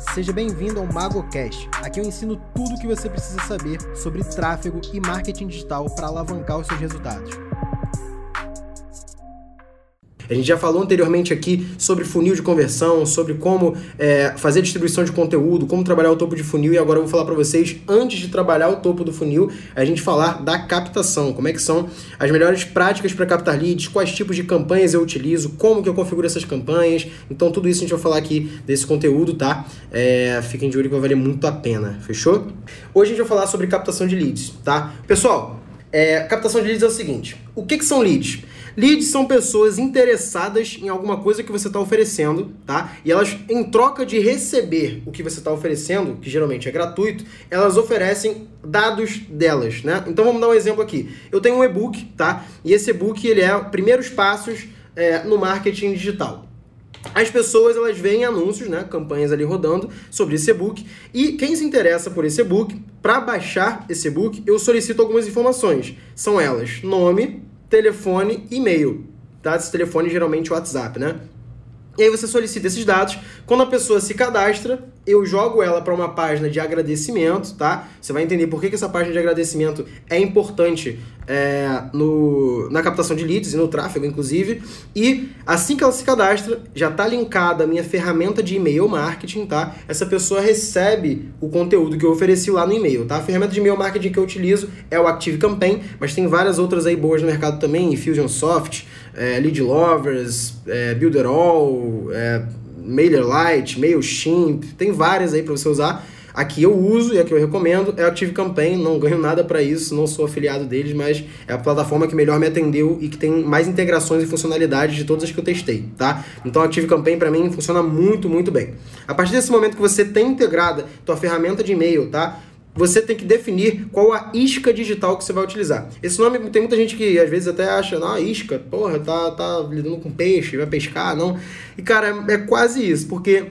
Seja bem-vindo ao MagoCast. Aqui eu ensino tudo o que você precisa saber sobre tráfego e marketing digital para alavancar os seus resultados. A gente já falou anteriormente aqui sobre funil de conversão, sobre como é, fazer distribuição de conteúdo, como trabalhar o topo de funil e agora eu vou falar para vocês, antes de trabalhar o topo do funil, a gente falar da captação, como é que são as melhores práticas para captar leads, quais tipos de campanhas eu utilizo, como que eu configuro essas campanhas. Então tudo isso a gente vai falar aqui desse conteúdo, tá? É, fiquem de olho que vai valer muito a pena, fechou? Hoje a gente vai falar sobre captação de leads, tá? Pessoal, é, captação de leads é o seguinte: o que, que são leads? Leads são pessoas interessadas em alguma coisa que você está oferecendo, tá? E elas, em troca de receber o que você está oferecendo, que geralmente é gratuito, elas oferecem dados delas, né? Então vamos dar um exemplo aqui. Eu tenho um e-book, tá? E esse e-book ele é primeiros passos é, no marketing digital. As pessoas elas veem anúncios, né, campanhas ali rodando sobre esse e-book e quem se interessa por esse e-book, para baixar esse e-book, eu solicito algumas informações. São elas: nome, telefone e-mail. Tá? Esse telefone geralmente WhatsApp, né? E aí você solicita esses dados. Quando a pessoa se cadastra, eu jogo ela para uma página de agradecimento, tá? Você vai entender por que, que essa página de agradecimento é importante é, no, na captação de leads e no tráfego, inclusive. E assim que ela se cadastra, já está linkada a minha ferramenta de e-mail marketing, tá? Essa pessoa recebe o conteúdo que eu ofereci lá no e-mail, tá? A ferramenta de e-mail marketing que eu utilizo é o Active Campaign, mas tem várias outras aí boas no mercado também, Infusionsoft, é, Lead Lovers, é, Builder All, é, MailerLite, MailChimp, tem várias aí para você usar. Aqui eu uso e aqui eu recomendo é Active Campaign, não ganho nada para isso, não sou afiliado deles, mas é a plataforma que melhor me atendeu e que tem mais integrações e funcionalidades de todas as que eu testei, tá? Então Active Campaign para mim funciona muito, muito bem. A partir desse momento que você tem integrada tua ferramenta de e-mail, tá? Você tem que definir qual a isca digital que você vai utilizar. Esse nome, tem muita gente que às vezes até acha, não, isca, porra, tá, tá lidando com peixe, vai pescar, não. E cara, é, é quase isso, porque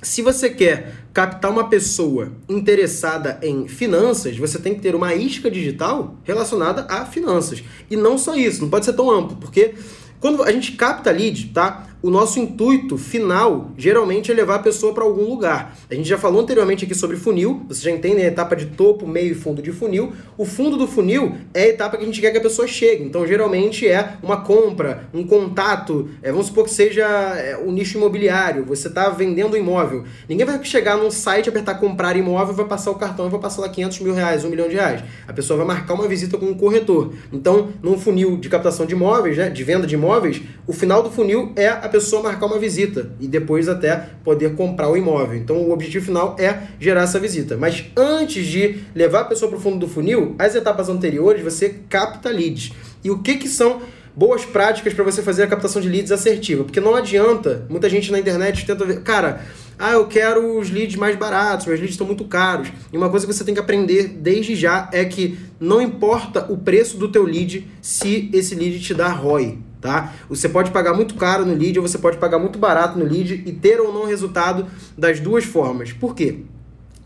se você quer captar uma pessoa interessada em finanças, você tem que ter uma isca digital relacionada a finanças. E não só isso, não pode ser tão amplo, porque quando a gente capta lead, tá? O nosso intuito final geralmente é levar a pessoa para algum lugar. A gente já falou anteriormente aqui sobre funil, vocês já entendem a etapa de topo, meio e fundo de funil. O fundo do funil é a etapa que a gente quer que a pessoa chegue. Então, geralmente é uma compra, um contato, é, vamos supor que seja é, o nicho imobiliário, você está vendendo imóvel. Ninguém vai chegar num site, apertar comprar imóvel, vai passar o cartão e vai passar lá 500 mil reais, 1 milhão de reais. A pessoa vai marcar uma visita com um corretor. Então, num funil de captação de imóveis, né, de venda de imóveis, o final do funil é a pessoa marcar uma visita e depois até poder comprar o imóvel. Então o objetivo final é gerar essa visita. Mas antes de levar a pessoa para o fundo do funil, as etapas anteriores você capta leads. E o que, que são boas práticas para você fazer a captação de leads assertiva? Porque não adianta, muita gente na internet tenta ver, cara, ah, eu quero os leads mais baratos, meus leads estão muito caros. E uma coisa que você tem que aprender desde já é que não importa o preço do teu lead se esse lead te dá ROI tá? Você pode pagar muito caro no lead ou você pode pagar muito barato no lead e ter ou não resultado das duas formas. Por quê?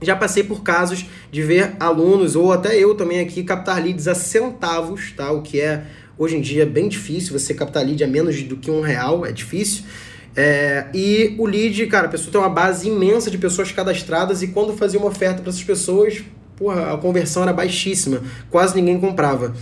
Já passei por casos de ver alunos ou até eu também aqui captar leads a centavos, tá? O que é hoje em dia bem difícil. Você captar lead a menos do que um real é difícil. É, e o lead, cara, a pessoa tem uma base imensa de pessoas cadastradas e quando fazia uma oferta para essas pessoas, porra, a conversão era baixíssima, quase ninguém comprava.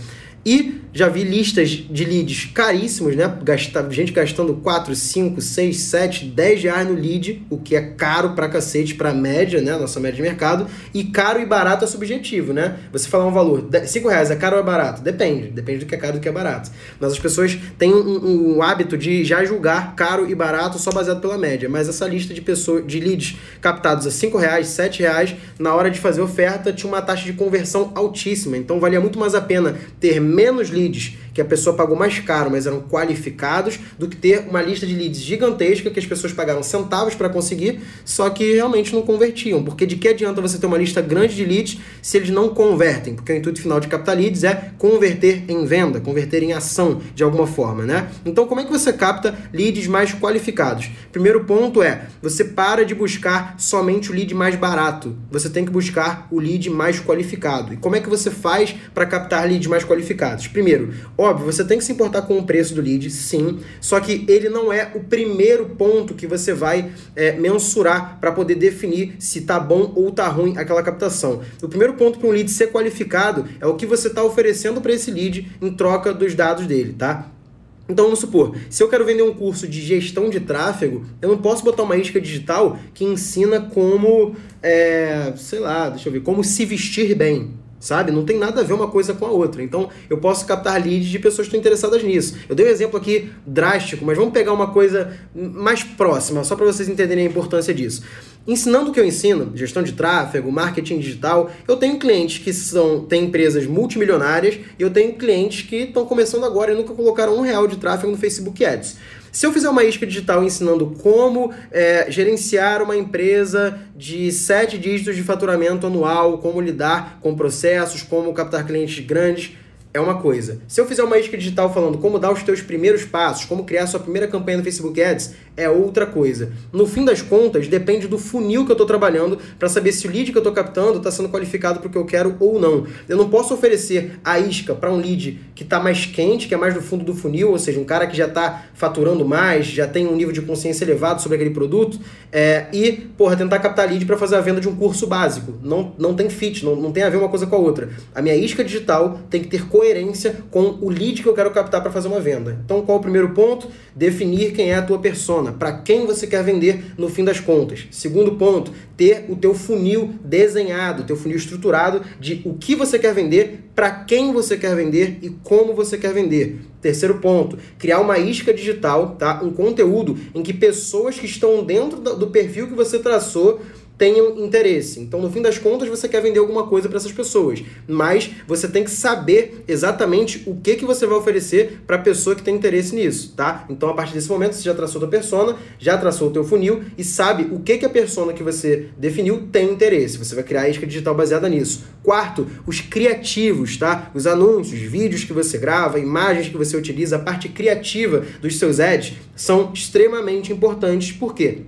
E já vi listas de leads caríssimos, né? Gasta, gente gastando 4, 5, 6, 7, 10 reais no lead, o que é caro pra cacete pra média, né? Nossa média de mercado. E caro e barato é subjetivo, né? Você falar um valor, 5 reais é caro ou é barato? Depende. Depende do que é caro e do que é barato. Mas as pessoas têm um, um, hábito de já julgar caro e barato só baseado pela média. Mas essa lista de pessoas, de leads captados a 5 reais, 7 reais, na hora de fazer oferta, tinha uma taxa de conversão altíssima. Então valia muito mais a pena ter menos leads que a pessoa pagou mais caro, mas eram qualificados, do que ter uma lista de leads gigantesca que as pessoas pagaram centavos para conseguir, só que realmente não convertiam. Porque de que adianta você ter uma lista grande de leads se eles não convertem? Porque o intuito final de captar leads é converter em venda, converter em ação de alguma forma, né? Então, como é que você capta leads mais qualificados? Primeiro ponto é, você para de buscar somente o lead mais barato. Você tem que buscar o lead mais qualificado. E como é que você faz para captar leads mais qualificados? Primeiro, Óbvio, você tem que se importar com o preço do lead, sim, só que ele não é o primeiro ponto que você vai é, mensurar para poder definir se tá bom ou tá ruim aquela captação. O primeiro ponto para um lead ser qualificado é o que você está oferecendo para esse lead em troca dos dados dele, tá? Então vamos supor, se eu quero vender um curso de gestão de tráfego, eu não posso botar uma isca digital que ensina como, é, sei lá, deixa eu ver, como se vestir bem sabe? Não tem nada a ver uma coisa com a outra. Então, eu posso captar leads de pessoas que estão interessadas nisso. Eu dei um exemplo aqui drástico, mas vamos pegar uma coisa mais próxima, só para vocês entenderem a importância disso. Ensinando o que eu ensino, gestão de tráfego, marketing digital, eu tenho clientes que são têm empresas multimilionárias e eu tenho clientes que estão começando agora e nunca colocaram um real de tráfego no Facebook Ads. Se eu fizer uma isca digital ensinando como é, gerenciar uma empresa de sete dígitos de faturamento anual, como lidar com processos, como captar clientes grandes, é uma coisa. Se eu fizer uma isca digital falando como dar os teus primeiros passos, como criar sua primeira campanha no Facebook Ads, é outra coisa. No fim das contas, depende do funil que eu estou trabalhando para saber se o lead que eu estou captando está sendo qualificado para o que eu quero ou não. Eu não posso oferecer a isca para um lead que está mais quente, que é mais do fundo do funil, ou seja, um cara que já está faturando mais, já tem um nível de consciência elevado sobre aquele produto, é, e, porra, tentar captar lead para fazer a venda de um curso básico. Não, não tem fit, não, não tem a ver uma coisa com a outra. A minha isca digital tem que ter coerência com o lead que eu quero captar para fazer uma venda. Então, qual é o primeiro ponto? Definir quem é a tua persona para quem você quer vender no fim das contas. Segundo ponto, ter o teu funil desenhado, o teu funil estruturado de o que você quer vender, para quem você quer vender e como você quer vender. Terceiro ponto, criar uma isca digital, tá? Um conteúdo em que pessoas que estão dentro do perfil que você traçou tenham interesse. Então, no fim das contas, você quer vender alguma coisa para essas pessoas, mas você tem que saber exatamente o que, que você vai oferecer para a pessoa que tem interesse nisso, tá? Então, a partir desse momento, você já traçou a tua persona, já traçou o teu funil e sabe o que, que a persona que você definiu tem interesse. Você vai criar a isca digital baseada nisso. Quarto, os criativos, tá? Os anúncios, vídeos que você grava, imagens que você utiliza, a parte criativa dos seus ads são extremamente importantes. Por quê?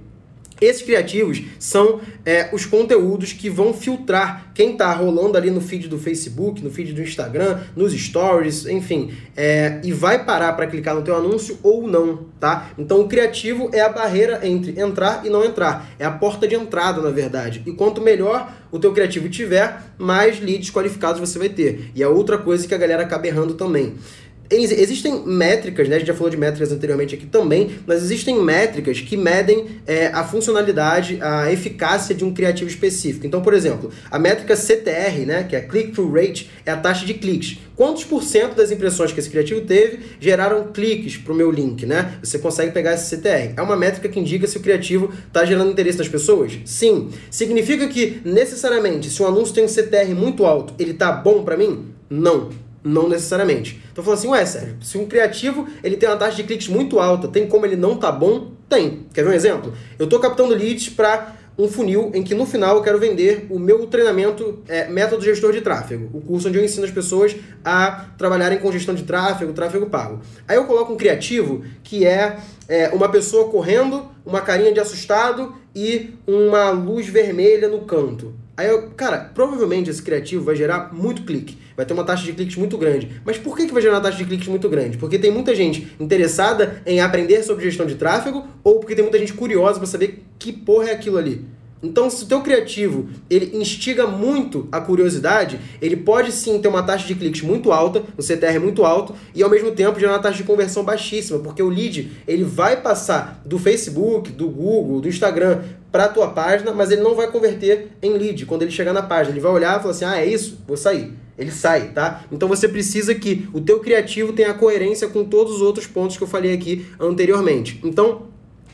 Esses criativos são é, os conteúdos que vão filtrar quem está rolando ali no feed do Facebook, no feed do Instagram, nos stories, enfim, é, e vai parar para clicar no teu anúncio ou não, tá? Então o criativo é a barreira entre entrar e não entrar, é a porta de entrada, na verdade. E quanto melhor o teu criativo tiver, mais leads qualificados você vai ter. E é outra coisa que a galera acaba errando também existem métricas, né? A gente já falou de métricas anteriormente aqui também, mas existem métricas que medem é, a funcionalidade, a eficácia de um criativo específico. Então, por exemplo, a métrica CTR, né? Que é Click-Through Rate, é a taxa de cliques. Quantos por cento das impressões que esse criativo teve geraram cliques para o meu link, né? Você consegue pegar esse CTR. É uma métrica que indica se o criativo está gerando interesse das pessoas? Sim. Significa que, necessariamente, se um anúncio tem um CTR muito alto, ele tá bom para mim? Não. Não necessariamente. Então falando assim, ué, Sérgio, se um criativo ele tem uma taxa de cliques muito alta, tem como ele não tá bom? Tem. Quer ver um exemplo? Eu estou captando leads para um funil em que no final eu quero vender o meu treinamento é, método gestor de tráfego, o curso onde eu ensino as pessoas a trabalharem com gestão de tráfego, tráfego pago. Aí eu coloco um criativo que é, é uma pessoa correndo, uma carinha de assustado e uma luz vermelha no canto. Aí eu, cara, provavelmente esse criativo vai gerar muito clique, vai ter uma taxa de cliques muito grande. Mas por que, que vai gerar uma taxa de cliques muito grande? Porque tem muita gente interessada em aprender sobre gestão de tráfego ou porque tem muita gente curiosa para saber que porra é aquilo ali. Então, se o teu criativo ele instiga muito a curiosidade, ele pode sim ter uma taxa de cliques muito alta, um CTR muito alto, e ao mesmo tempo gerar uma taxa de conversão baixíssima, porque o lead ele vai passar do Facebook, do Google, do Instagram para a tua página, mas ele não vai converter em lead quando ele chegar na página. Ele vai olhar e falar assim: "Ah, é isso? Vou sair". Ele sai, tá? Então você precisa que o teu criativo tenha coerência com todos os outros pontos que eu falei aqui anteriormente. Então,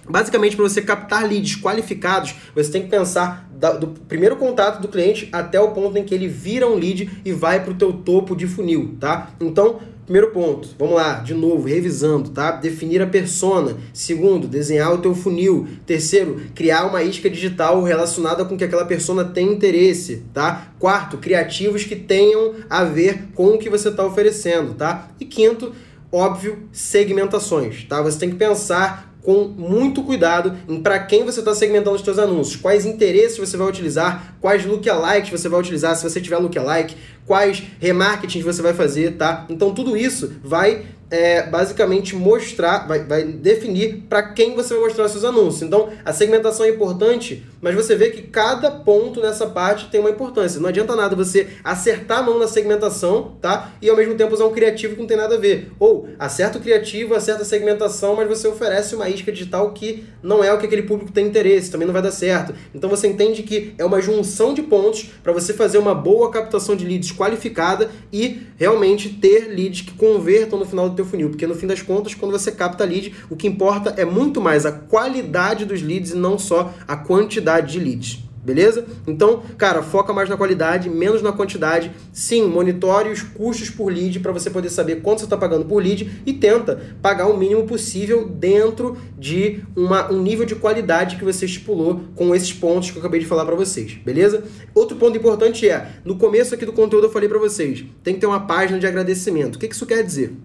Basicamente, para você captar leads qualificados, você tem que pensar do primeiro contato do cliente até o ponto em que ele vira um lead e vai para o teu topo de funil, tá? Então, primeiro ponto, vamos lá, de novo, revisando, tá? Definir a persona. Segundo, desenhar o teu funil. Terceiro, criar uma isca digital relacionada com que aquela persona tem interesse, tá? Quarto, criativos que tenham a ver com o que você está oferecendo, tá? E quinto, óbvio, segmentações, tá? Você tem que pensar com muito cuidado em para quem você está segmentando os seus anúncios, quais interesses você vai utilizar, quais lookalikes você vai utilizar, se você tiver lookalike, quais remarketings você vai fazer, tá? Então tudo isso vai é, basicamente mostrar, vai, vai definir para quem você vai mostrar seus anúncios. Então, a segmentação é importante, mas você vê que cada ponto nessa parte tem uma importância. Não adianta nada você acertar a mão na segmentação, tá? E ao mesmo tempo usar um criativo que não tem nada a ver. Ou acerta o criativo, acerta a segmentação, mas você oferece uma isca digital que não é o que aquele público tem interesse, também não vai dar certo. Então você entende que é uma junção de pontos para você fazer uma boa captação de leads qualificada e realmente ter leads que convertam no final do teu funil, porque no fim das contas, quando você capta lead, o que importa é muito mais a qualidade dos leads e não só a quantidade de leads. Beleza? Então, cara, foca mais na qualidade, menos na quantidade. Sim, monitore os custos por lead para você poder saber quanto você está pagando por lead e tenta pagar o mínimo possível dentro de uma, um nível de qualidade que você estipulou com esses pontos que eu acabei de falar para vocês. Beleza? Outro ponto importante é, no começo aqui do conteúdo eu falei para vocês, tem que ter uma página de agradecimento. O que isso quer dizer?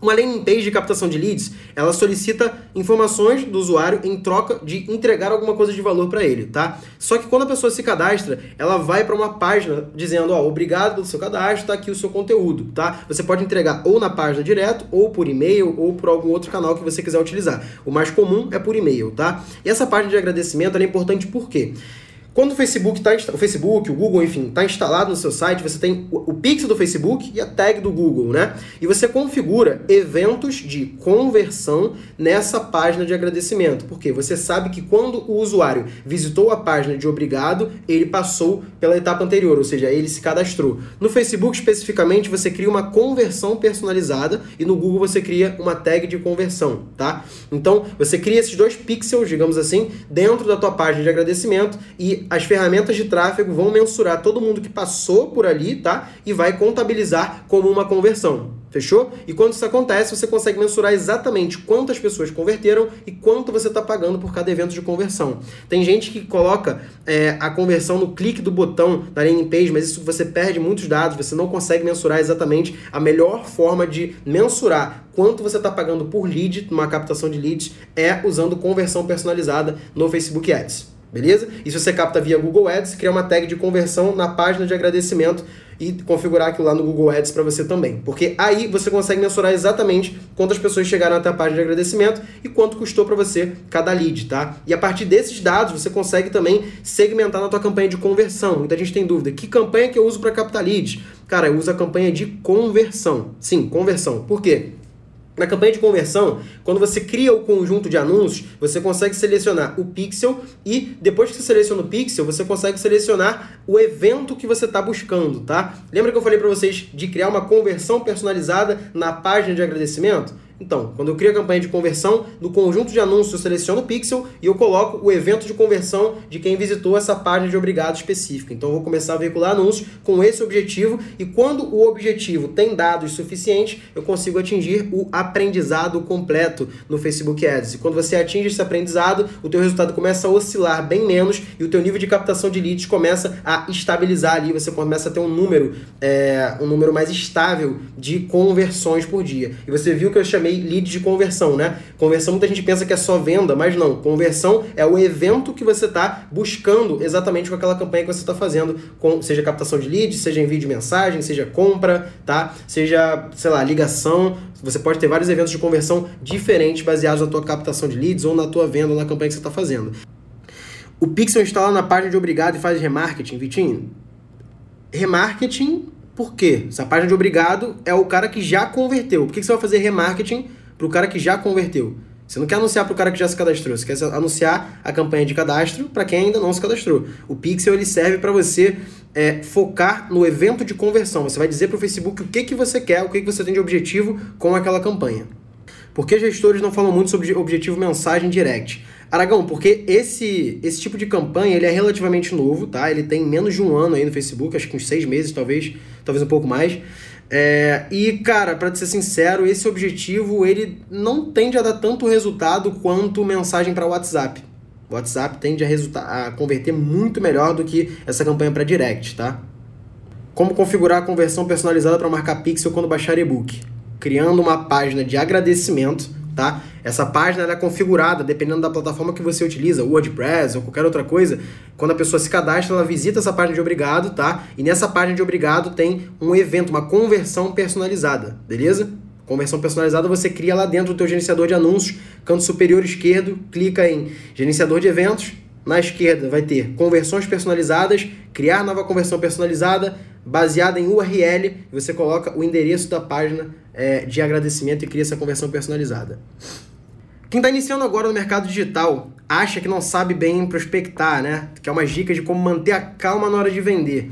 Uma landing page de captação de leads, ela solicita informações do usuário em troca de entregar alguma coisa de valor para ele, tá? Só que quando a pessoa se cadastra, ela vai para uma página dizendo, ó, obrigado pelo seu cadastro, tá aqui o seu conteúdo, tá? Você pode entregar ou na página direto, ou por e-mail, ou por algum outro canal que você quiser utilizar. O mais comum é por e-mail, tá? E essa página de agradecimento é importante por quê? Quando o Facebook está o Facebook, o Google, enfim, está instalado no seu site, você tem o, o pixel do Facebook e a tag do Google, né? E você configura eventos de conversão nessa página de agradecimento. Porque você sabe que quando o usuário visitou a página de obrigado, ele passou pela etapa anterior, ou seja, ele se cadastrou. No Facebook especificamente, você cria uma conversão personalizada e no Google você cria uma tag de conversão, tá? Então, você cria esses dois pixels, digamos assim, dentro da tua página de agradecimento e as ferramentas de tráfego vão mensurar todo mundo que passou por ali, tá? E vai contabilizar como uma conversão. Fechou? E quando isso acontece, você consegue mensurar exatamente quantas pessoas converteram e quanto você está pagando por cada evento de conversão. Tem gente que coloca é, a conversão no clique do botão da landing page, mas isso você perde muitos dados, você não consegue mensurar exatamente a melhor forma de mensurar quanto você está pagando por lead, numa captação de leads, é usando conversão personalizada no Facebook Ads beleza? E se você capta via Google Ads, cria uma tag de conversão na página de agradecimento e configurar aquilo lá no Google Ads para você também. Porque aí você consegue mensurar exatamente quantas pessoas chegaram até a página de agradecimento e quanto custou para você cada lead, tá? E a partir desses dados você consegue também segmentar na tua campanha de conversão. Muita gente tem dúvida, que campanha que eu uso para captar leads? Cara, eu uso a campanha de conversão. Sim, conversão. Por quê? Na campanha de conversão, quando você cria o conjunto de anúncios, você consegue selecionar o pixel e depois que você seleciona o pixel, você consegue selecionar o evento que você está buscando, tá? Lembra que eu falei para vocês de criar uma conversão personalizada na página de agradecimento? Então, quando eu crio a campanha de conversão, no conjunto de anúncios eu seleciono o pixel e eu coloco o evento de conversão de quem visitou essa página de obrigado específica. Então, eu vou começar a veicular anúncios com esse objetivo e quando o objetivo tem dados suficientes, eu consigo atingir o aprendizado completo no Facebook Ads. E quando você atinge esse aprendizado, o teu resultado começa a oscilar bem menos e o teu nível de captação de leads começa a estabilizar ali, você começa a ter um número, é, um número mais estável de conversões por dia. E você viu que eu chamei chamei lead de conversão, né? Conversão muita gente pensa que é só venda, mas não. Conversão é o evento que você está buscando exatamente com aquela campanha que você está fazendo, com, seja captação de leads, seja envio de mensagem, seja compra, tá? Seja, sei lá, ligação. Você pode ter vários eventos de conversão diferentes baseados na tua captação de leads ou na tua venda ou na campanha que você está fazendo. O Pixel instala na página de obrigado e faz remarketing, Vitinho? Remarketing por quê? Essa página de obrigado é o cara que já converteu. Por que você vai fazer remarketing para o cara que já converteu? Você não quer anunciar para o cara que já se cadastrou, você quer anunciar a campanha de cadastro para quem ainda não se cadastrou. O Pixel ele serve para você é, focar no evento de conversão. Você vai dizer para o Facebook o que, que você quer, o que, que você tem de objetivo com aquela campanha. Por que gestores não falam muito sobre objetivo mensagem direct? Aragão, porque esse, esse tipo de campanha ele é relativamente novo, tá? Ele tem menos de um ano aí no Facebook, acho que uns seis meses, talvez, talvez um pouco mais. É, e, cara, para ser sincero, esse objetivo ele não tende a dar tanto resultado quanto mensagem para WhatsApp. O WhatsApp tende a, a converter muito melhor do que essa campanha para direct, tá? Como configurar a conversão personalizada para marcar pixel quando baixar e-book? Criando uma página de agradecimento tá? Essa página é configurada dependendo da plataforma que você utiliza, WordPress ou qualquer outra coisa. Quando a pessoa se cadastra, ela visita essa página de obrigado, tá? E nessa página de obrigado tem um evento, uma conversão personalizada, beleza? Conversão personalizada você cria lá dentro do teu gerenciador de anúncios, canto superior esquerdo, clica em gerenciador de eventos, na esquerda vai ter conversões personalizadas, criar nova conversão personalizada, baseada em URL, você coloca o endereço da página é, de agradecimento e cria essa conversão personalizada. Quem está iniciando agora no mercado digital acha que não sabe bem prospectar, né? Que é uma dica de como manter a calma na hora de vender.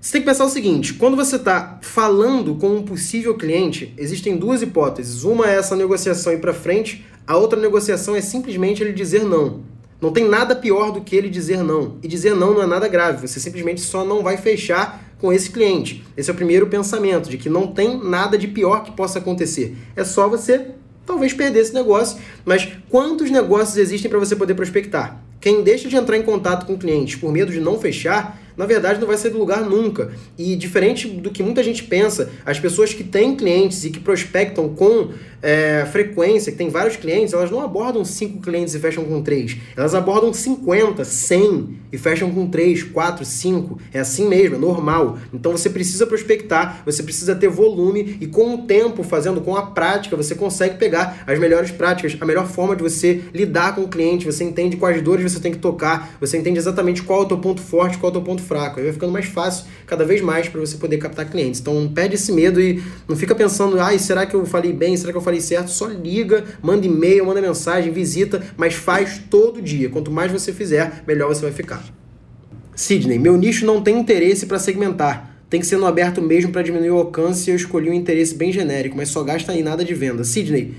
Você tem que pensar o seguinte: quando você está falando com um possível cliente, existem duas hipóteses. Uma é essa negociação ir para frente, a outra negociação é simplesmente ele dizer não. Não tem nada pior do que ele dizer não. E dizer não não é nada grave, você simplesmente só não vai fechar com esse cliente. Esse é o primeiro pensamento, de que não tem nada de pior que possa acontecer. É só você talvez perder esse negócio, mas quantos negócios existem para você poder prospectar? Quem deixa de entrar em contato com clientes por medo de não fechar, na verdade não vai sair do lugar nunca. E diferente do que muita gente pensa, as pessoas que têm clientes e que prospectam com é, frequência, que tem vários clientes, elas não abordam 5 clientes e fecham com 3. Elas abordam 50, 100 e fecham com 3, 4, 5. É assim mesmo, é normal. Então você precisa prospectar, você precisa ter volume e com o tempo, fazendo com a prática, você consegue pegar as melhores práticas, a melhor forma de você lidar com o cliente, você entende quais dores você tem que tocar, você entende exatamente qual é o teu ponto forte, qual é o teu ponto fraco. Aí vai ficando mais fácil cada vez mais para você poder captar clientes. Então perde esse medo e não fica pensando, ai, será que eu falei bem? Será que eu falei certo? Só liga, manda e-mail, manda mensagem, visita, mas faz todo dia. Quanto mais você fizer, melhor você vai ficar. Sidney, meu nicho não tem interesse para segmentar. Tem que ser no aberto mesmo para diminuir o alcance. Eu escolhi um interesse bem genérico, mas só gasta em nada de venda. Sidney,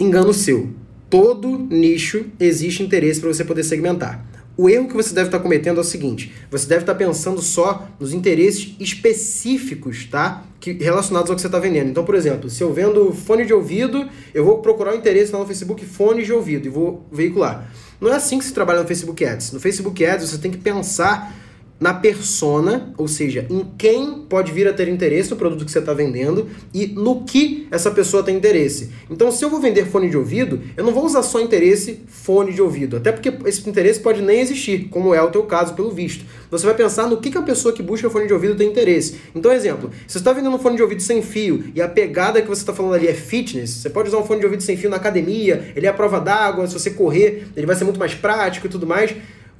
engano seu. Todo nicho existe interesse para você poder segmentar. O erro que você deve estar cometendo é o seguinte: você deve estar pensando só nos interesses específicos, tá? Que, relacionados ao que você está vendendo. Então, por exemplo, se eu vendo fone de ouvido, eu vou procurar o interesse lá no Facebook fone de ouvido e vou veicular. Não é assim que se trabalha no Facebook Ads. No Facebook Ads você tem que pensar na persona, ou seja, em quem pode vir a ter interesse no produto que você está vendendo e no que essa pessoa tem interesse. Então, se eu vou vender fone de ouvido, eu não vou usar só interesse fone de ouvido, até porque esse interesse pode nem existir, como é o teu caso, pelo visto. Você vai pensar no que, que a pessoa que busca fone de ouvido tem interesse. Então, exemplo, se você está vendendo um fone de ouvido sem fio e a pegada que você está falando ali é fitness, você pode usar um fone de ouvido sem fio na academia, ele é a prova d'água, se você correr, ele vai ser muito mais prático e tudo mais.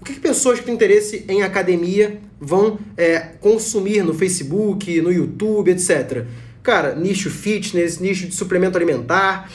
O que, que, pessoas que têm interesse em academia vão é, consumir no Facebook, no YouTube, etc. Cara, nicho fitness, nicho de suplemento alimentar,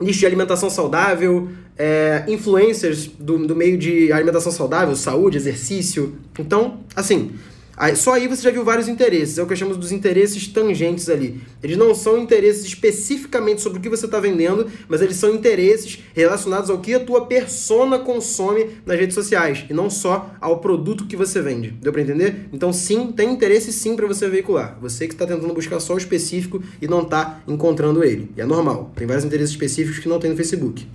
nicho de alimentação saudável, é, influencers do, do meio de alimentação saudável, saúde, exercício. Então, assim, Aí, só aí você já viu vários interesses, é o que chamamos dos interesses tangentes ali. Eles não são interesses especificamente sobre o que você está vendendo, mas eles são interesses relacionados ao que a tua persona consome nas redes sociais, e não só ao produto que você vende. Deu para entender? Então sim, tem interesse sim para você veicular. Você que está tentando buscar só o específico e não está encontrando ele. E é normal, tem vários interesses específicos que não tem no Facebook.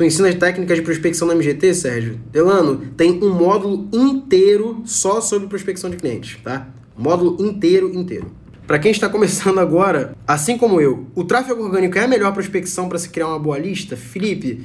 Tu ensina técnicas de prospecção na MGT, Sérgio? Delano, tem um módulo inteiro só sobre prospecção de clientes, tá? Módulo inteiro, inteiro. Para quem está começando agora, assim como eu, o tráfego orgânico é a melhor prospecção para se criar uma boa lista? Felipe,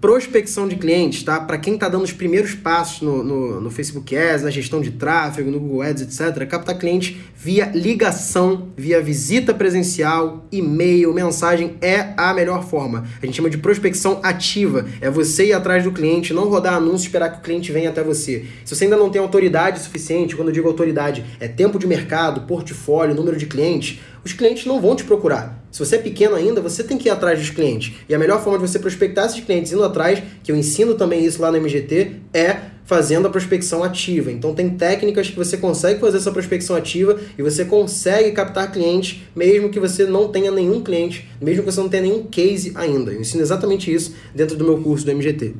prospecção de clientes, tá? Para quem está dando os primeiros passos no, no, no, Facebook Ads, na gestão de tráfego, no Google Ads, etc., captar clientes via ligação, via visita presencial, e-mail, mensagem é a melhor forma. A gente chama de prospecção ativa. É você ir atrás do cliente, não rodar anúncio e esperar que o cliente venha até você. Se você ainda não tem autoridade suficiente, quando eu digo autoridade, é tempo de mercado, portfólio, número de clientes, os clientes não vão te procurar. Se você é pequeno ainda, você tem que ir atrás dos clientes. E a melhor forma de você prospectar esses clientes indo atrás, que eu ensino também isso lá no MGT, é fazendo a prospecção ativa. Então tem técnicas que você consegue fazer essa prospecção ativa e você consegue captar clientes mesmo que você não tenha nenhum cliente, mesmo que você não tenha nenhum case ainda. Eu ensino exatamente isso dentro do meu curso do MGT.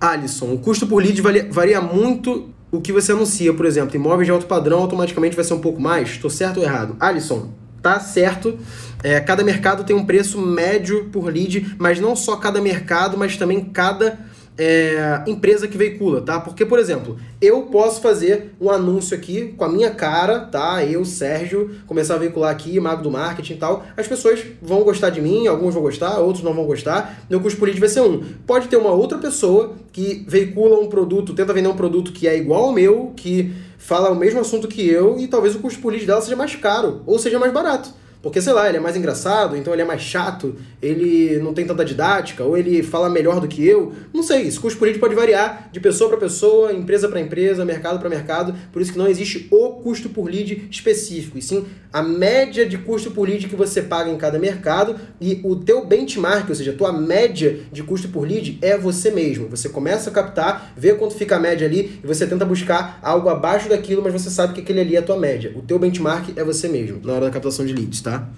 Alisson, o custo por lead varia muito o que você anuncia, por exemplo, imóveis de alto padrão automaticamente vai ser um pouco mais? Estou certo ou errado? Alisson, tá certo. É, cada mercado tem um preço médio por lead, mas não só cada mercado, mas também cada é, empresa que veicula, tá? Porque, por exemplo, eu posso fazer um anúncio aqui com a minha cara, tá? Eu, Sérgio, começar a veicular aqui, mago do marketing e tal. As pessoas vão gostar de mim, alguns vão gostar, outros não vão gostar. Meu custo por lead vai ser um. Pode ter uma outra pessoa que veicula um produto, tenta vender um produto que é igual ao meu, que fala o mesmo assunto que eu, e talvez o custo por lead dela seja mais caro ou seja mais barato. Porque, sei lá, ele é mais engraçado, então ele é mais chato, ele não tem tanta didática, ou ele fala melhor do que eu. Não sei, esse custo político pode variar de pessoa para pessoa, empresa para empresa, mercado para mercado. Por isso que não existe o custo por lead específico, e sim a média de custo por lead que você paga em cada mercado e o teu benchmark, ou seja, a tua média de custo por lead é você mesmo. Você começa a captar, vê quanto fica a média ali e você tenta buscar algo abaixo daquilo, mas você sabe que aquele ali é a tua média. O teu benchmark é você mesmo na hora da captação de leads, tá?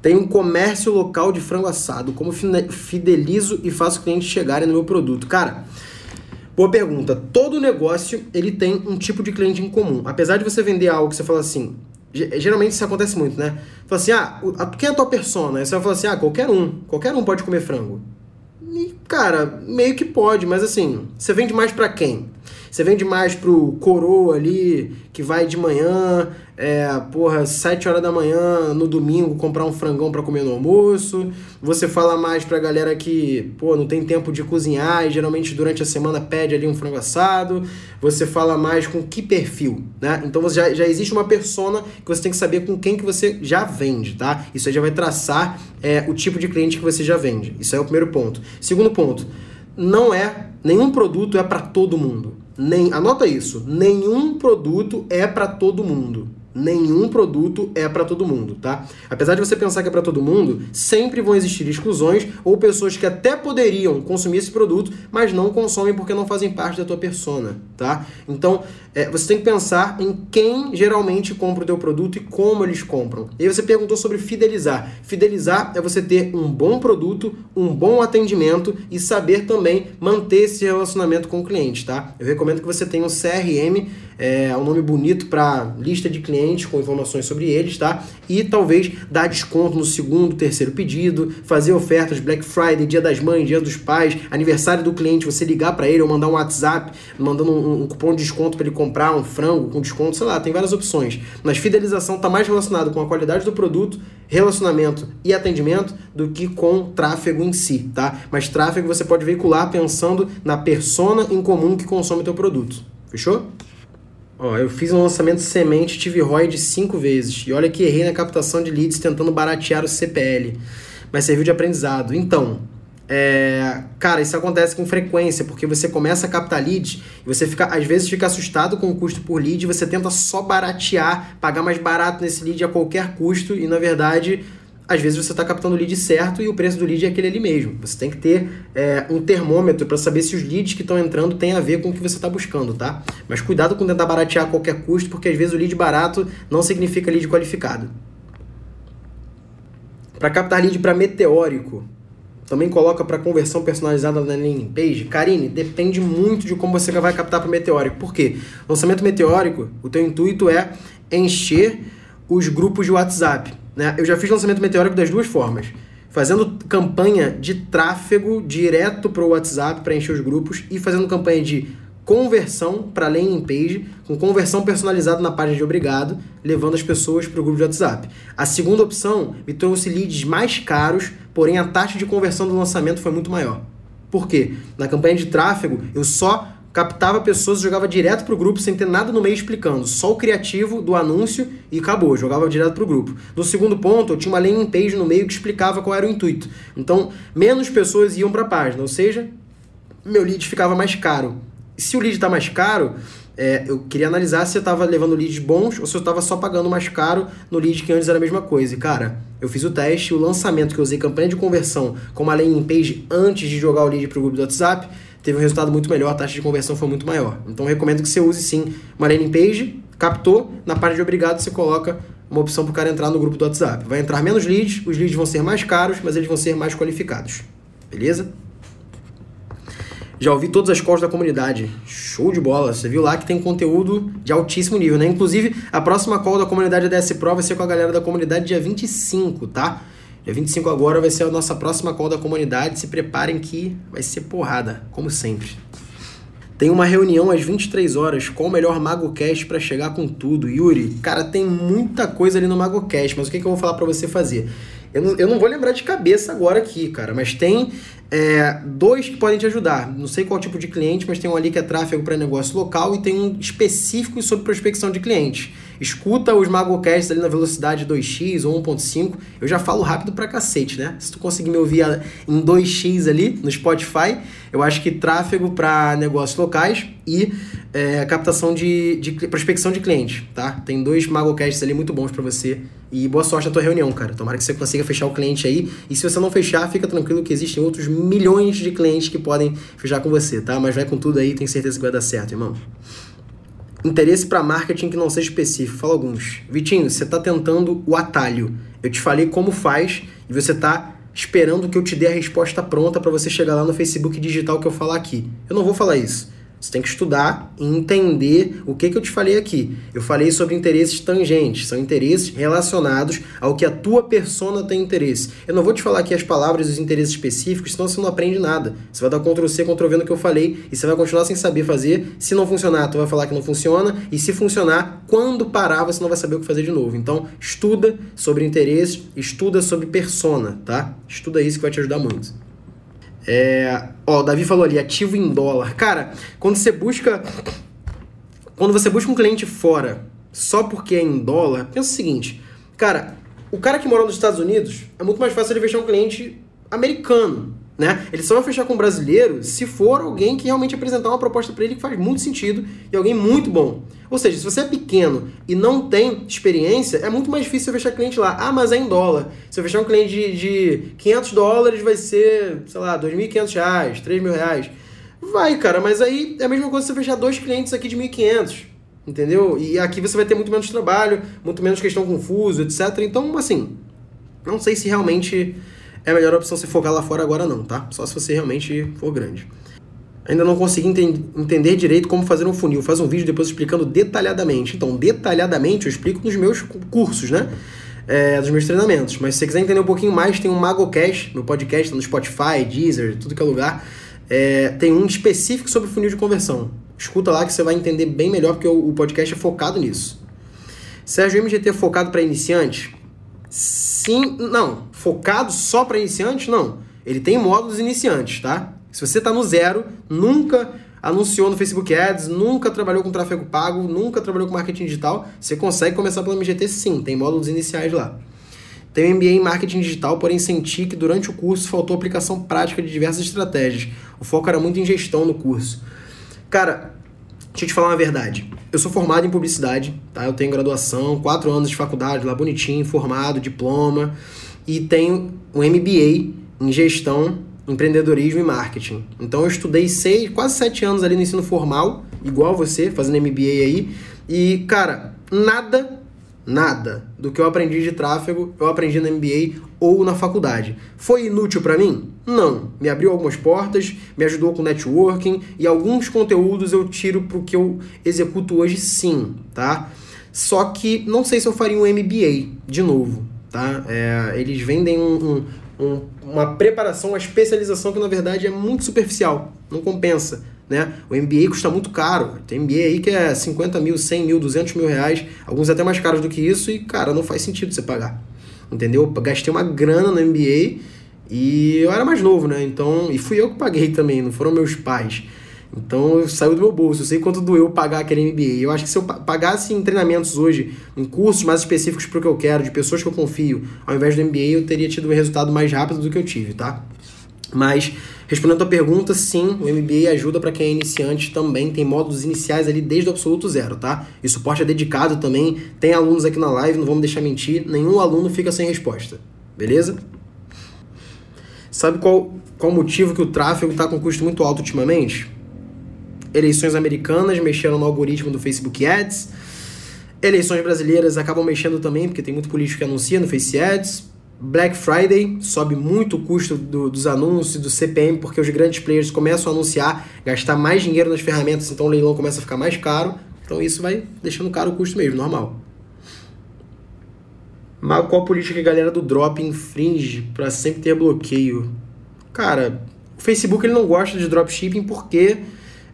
Tem um comércio local de frango assado. Como fidelizo e faço clientes chegarem no meu produto? Cara, boa pergunta. Todo negócio ele tem um tipo de cliente em comum. Apesar de você vender algo que você fala assim, geralmente isso acontece muito, né? Fala assim, ah, quem é a tua persona? Aí você vai falar assim, ah, qualquer um. Qualquer um pode comer frango. E, cara, meio que pode, mas assim, você vende mais para quem? Você vende mais pro coroa ali, que vai de manhã, é, porra, 7 horas da manhã no domingo comprar um frangão para comer no almoço. Você fala mais pra galera que, pô, não tem tempo de cozinhar e geralmente durante a semana pede ali um frango assado. Você fala mais com que perfil, né? Então você já, já existe uma persona que você tem que saber com quem que você já vende, tá? Isso aí já vai traçar é, o tipo de cliente que você já vende. Isso aí é o primeiro ponto. Segundo ponto, não é, nenhum produto é para todo mundo. Nem, anota isso, nenhum produto é para todo mundo. Nenhum produto é para todo mundo, tá? Apesar de você pensar que é para todo mundo, sempre vão existir exclusões ou pessoas que até poderiam consumir esse produto, mas não consomem porque não fazem parte da tua persona, tá? Então, é, você tem que pensar em quem geralmente compra o teu produto e como eles compram. E aí você perguntou sobre fidelizar. Fidelizar é você ter um bom produto, um bom atendimento e saber também manter esse relacionamento com o cliente, tá? Eu recomendo que você tenha um CRM é um nome bonito para lista de clientes com informações sobre eles, tá? E talvez dar desconto no segundo, terceiro pedido, fazer ofertas Black Friday, Dia das Mães, Dia dos Pais, aniversário do cliente, você ligar para ele ou mandar um WhatsApp, mandando um, um cupom de desconto para ele comprar um frango com desconto, sei lá, tem várias opções. Mas fidelização está mais relacionado com a qualidade do produto, relacionamento e atendimento do que com tráfego em si, tá? Mas tráfego você pode veicular pensando na persona em comum que consome teu produto. Fechou? Ó, eu fiz um lançamento semente, tive ROI de 5 vezes. E olha que errei na captação de leads tentando baratear o CPL. Mas serviu de aprendizado. Então, é, cara, isso acontece com frequência, porque você começa a captar leads e você fica, às vezes fica assustado com o custo por lead e você tenta só baratear, pagar mais barato nesse lead a qualquer custo e na verdade às vezes você está captando o lead certo e o preço do lead é aquele ali mesmo. Você tem que ter é, um termômetro para saber se os leads que estão entrando têm a ver com o que você está buscando, tá? Mas cuidado com tentar baratear a qualquer custo, porque às vezes o lead barato não significa lead qualificado. Para captar lead para meteórico, também coloca para conversão personalizada na landing page. Karine, depende muito de como você vai captar para meteórico. Por quê? Lançamento meteórico, o teu intuito é encher os grupos de WhatsApp né? Eu já fiz lançamento meteórico das duas formas. Fazendo campanha de tráfego direto para o WhatsApp para encher os grupos e fazendo campanha de conversão para landing page, com conversão personalizada na página de obrigado, levando as pessoas para o grupo de WhatsApp. A segunda opção me trouxe leads mais caros, porém a taxa de conversão do lançamento foi muito maior. Por quê? Na campanha de tráfego, eu só captava pessoas e jogava direto pro grupo sem ter nada no meio explicando, só o criativo do anúncio e acabou, jogava direto pro grupo. No segundo ponto, eu tinha uma landing page no meio que explicava qual era o intuito. Então, menos pessoas iam para a página, ou seja, meu lead ficava mais caro. Se o lead está mais caro, é, eu queria analisar se eu estava levando leads bons ou se eu estava só pagando mais caro no lead que antes era a mesma coisa. E, cara, eu fiz o teste, o lançamento que eu usei campanha de conversão com uma landing page antes de jogar o lead para o grupo do WhatsApp, teve um resultado muito melhor, a taxa de conversão foi muito maior. Então recomendo que você use sim uma landing page, captou, na parte de obrigado você coloca uma opção para o cara entrar no grupo do WhatsApp. Vai entrar menos leads, os leads vão ser mais caros, mas eles vão ser mais qualificados. Beleza? Já ouvi todas as calls da comunidade. Show de bola. Você viu lá que tem conteúdo de altíssimo nível, né? Inclusive, a próxima call da comunidade DS Pro vai ser com a galera da comunidade dia 25, tá? Dia 25 agora vai ser a nossa próxima call da comunidade. Se preparem que vai ser porrada, como sempre. Tem uma reunião às 23 horas com o melhor MagoCast para chegar com tudo. Yuri, cara, tem muita coisa ali no MagoCast, mas o que, que eu vou falar para você fazer? Eu não, eu não vou lembrar de cabeça agora aqui, cara, mas tem é, dois que podem te ajudar. Não sei qual tipo de cliente, mas tem um ali que é tráfego para negócio local e tem um específico sobre prospecção de clientes. Escuta os MagoCasts ali na velocidade 2x ou 1.5. Eu já falo rápido pra cacete, né? Se tu conseguir me ouvir em 2x ali no Spotify, eu acho que tráfego para negócios locais e é, captação de, de prospecção de clientes, tá? Tem dois MagoCasts ali muito bons para você. E boa sorte na tua reunião, cara. Tomara que você consiga fechar o cliente aí. E se você não fechar, fica tranquilo que existem outros milhões de clientes que podem fechar com você, tá? Mas vai com tudo aí, tenho certeza que vai dar certo, irmão. Interesse para marketing que não seja específico. Fala alguns. Vitinho, você está tentando o atalho. Eu te falei como faz e você está esperando que eu te dê a resposta pronta para você chegar lá no Facebook digital que eu falar aqui. Eu não vou falar isso. Você tem que estudar e entender o que, que eu te falei aqui. Eu falei sobre interesses tangentes, são interesses relacionados ao que a tua persona tem interesse. Eu não vou te falar aqui as palavras e os interesses específicos, senão você não aprende nada. Você vai dar Ctrl C, Ctrl V no que eu falei e você vai continuar sem saber fazer. Se não funcionar, tu vai falar que não funciona e se funcionar, quando parar, você não vai saber o que fazer de novo. Então, estuda sobre interesses, estuda sobre persona, tá? Estuda isso que vai te ajudar muito. É, ó, o Davi falou ali, ativo em dólar. Cara, quando você busca. Quando você busca um cliente fora só porque é em dólar, pensa o seguinte, cara, o cara que mora nos Estados Unidos é muito mais fácil ele fechar um cliente americano. Né? Ele só vai fechar com um brasileiro se for alguém que realmente apresentar uma proposta para ele que faz muito sentido e alguém muito bom. Ou seja, se você é pequeno e não tem experiência, é muito mais difícil você fechar cliente lá. Ah, mas é em dólar. Se eu fechar um cliente de, de 500 dólares, vai ser, sei lá, 2.500 reais, 3 mil reais. Vai, cara, mas aí é a mesma coisa você fechar dois clientes aqui de 1.500, entendeu? E aqui você vai ter muito menos trabalho, muito menos questão confusa, etc. Então, assim, não sei se realmente é a melhor opção você focar lá fora agora não, tá? Só se você realmente for grande. Ainda não consegui ent entender direito como fazer um funil. Faz um vídeo depois explicando detalhadamente. Então, detalhadamente eu explico nos meus cursos, né? É, dos meus treinamentos. Mas se você quiser entender um pouquinho mais, tem um MagoCast, meu podcast, tá no Spotify, Deezer, tudo que é lugar. É, tem um específico sobre funil de conversão. Escuta lá que você vai entender bem melhor, porque o, o podcast é focado nisso. Sérgio MGT é focado para iniciantes? Sim, não. Focado só para iniciantes? Não. Ele tem módulos iniciantes, tá? Se você está no zero, nunca anunciou no Facebook Ads, nunca trabalhou com tráfego pago, nunca trabalhou com marketing digital, você consegue começar pelo MGT sim, tem módulos iniciais lá. Tem MBA em marketing digital, porém senti que durante o curso faltou aplicação prática de diversas estratégias. O foco era muito em gestão no curso. Cara, deixa eu te falar uma verdade. Eu sou formado em publicidade, tá? Eu tenho graduação, quatro anos de faculdade, lá bonitinho, formado, diploma, e tenho um MBA em gestão, empreendedorismo e marketing. Então eu estudei seis, quase sete anos ali no ensino formal, igual você, fazendo MBA aí, e cara, nada Nada do que eu aprendi de tráfego eu aprendi no MBA ou na faculdade. Foi inútil para mim? Não. Me abriu algumas portas, me ajudou com networking e alguns conteúdos eu tiro pro que eu executo hoje sim, tá? Só que não sei se eu faria um MBA de novo, tá? É, eles vendem um, um, um, uma preparação, uma especialização que na verdade é muito superficial, não compensa né? O MBA custa muito caro. Tem MBA aí que é 50 mil, 100 mil, 200 mil reais, alguns até mais caros do que isso, e, cara, não faz sentido você pagar. Entendeu? Eu gastei uma grana no MBA e eu era mais novo, né? Então, e fui eu que paguei também, não foram meus pais. Então saiu do meu bolso. Eu sei quanto doeu pagar aquele MBA. Eu acho que se eu pagasse em treinamentos hoje, em cursos mais específicos para o que eu quero, de pessoas que eu confio, ao invés do MBA, eu teria tido um resultado mais rápido do que eu tive, tá? Mas Respondendo a tua pergunta, sim, o MBA ajuda para quem é iniciante também, tem módulos iniciais ali desde o absoluto zero, tá? E suporte é dedicado também, tem alunos aqui na live, não vamos deixar mentir, nenhum aluno fica sem resposta, beleza? Sabe qual qual motivo que o tráfego está com custo muito alto ultimamente? Eleições americanas mexeram no algoritmo do Facebook Ads, eleições brasileiras acabam mexendo também, porque tem muito político que anuncia no Face Ads, Black Friday sobe muito o custo do, dos anúncios, do CPM, porque os grandes players começam a anunciar, gastar mais dinheiro nas ferramentas, então o leilão começa a ficar mais caro. Então isso vai deixando caro o custo mesmo, normal. Mas qual política que a galera do drop infringe para sempre ter bloqueio? Cara, o Facebook ele não gosta de dropshipping porque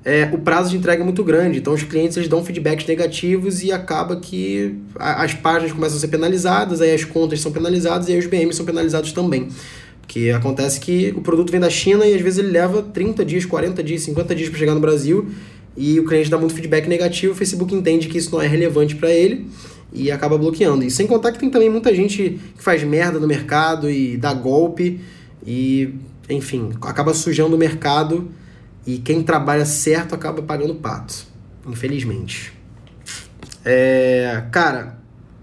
é, o prazo de entrega é muito grande. Então os clientes eles dão feedbacks negativos e acaba que as páginas começam a ser penalizadas, aí as contas são penalizadas e aí os BMs são penalizados também. Porque acontece que o produto vem da China e às vezes ele leva 30 dias, 40 dias, 50 dias para chegar no Brasil e o cliente dá muito feedback negativo, o Facebook entende que isso não é relevante para ele e acaba bloqueando. E sem contar que tem também muita gente que faz merda no mercado e dá golpe e, enfim, acaba sujando o mercado e quem trabalha certo acaba pagando pato, infelizmente. É, cara,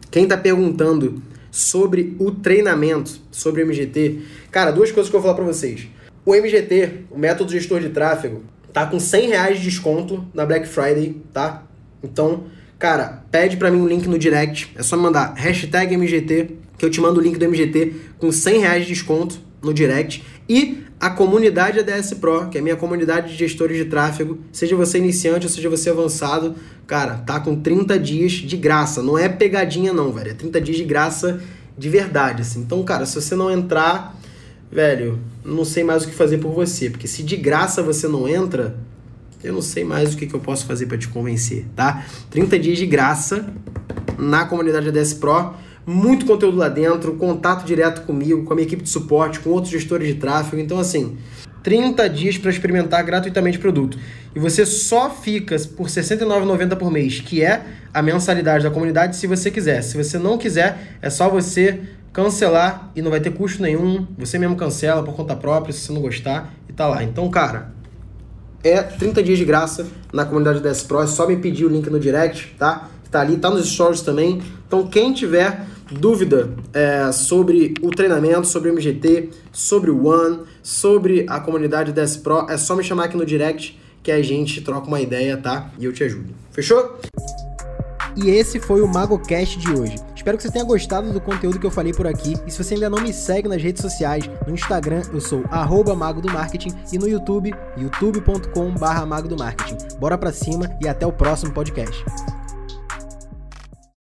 quem tá perguntando sobre o treinamento, sobre o MGT, cara, duas coisas que eu vou falar para vocês. O MGT, o método gestor de tráfego, tá com 100 reais de desconto na Black Friday, tá? Então, cara, pede para mim um link no direct, é só mandar hashtag MGT, que eu te mando o link do MGT com 100 reais de desconto no direct. E a comunidade ADS Pro, que é a minha comunidade de gestores de tráfego, seja você iniciante ou seja você avançado, cara, tá com 30 dias de graça. Não é pegadinha não, velho. É 30 dias de graça de verdade, assim. Então, cara, se você não entrar, velho, não sei mais o que fazer por você. Porque se de graça você não entra, eu não sei mais o que, que eu posso fazer para te convencer, tá? 30 dias de graça na comunidade ADS Pro muito conteúdo lá dentro, contato direto comigo, com a minha equipe de suporte, com outros gestores de tráfego. Então, assim, 30 dias para experimentar gratuitamente o produto. E você só fica por R$ 69,90 por mês, que é a mensalidade da comunidade, se você quiser. Se você não quiser, é só você cancelar e não vai ter custo nenhum. Você mesmo cancela por conta própria, se você não gostar, e tá lá. Então, cara, é 30 dias de graça na comunidade DS Pro. É só me pedir o link no direct, tá? Tá ali, tá nos stories também. Então, quem tiver dúvida é, sobre o treinamento, sobre o MGT, sobre o One, sobre a comunidade DS Pro, é só me chamar aqui no direct que a gente troca uma ideia, tá? E eu te ajudo. Fechou? E esse foi o MagoCast de hoje. Espero que você tenha gostado do conteúdo que eu falei por aqui. E se você ainda não me segue nas redes sociais, no Instagram eu sou Mago do Marketing e no YouTube, youtube.com/mago do Marketing. Bora pra cima e até o próximo podcast.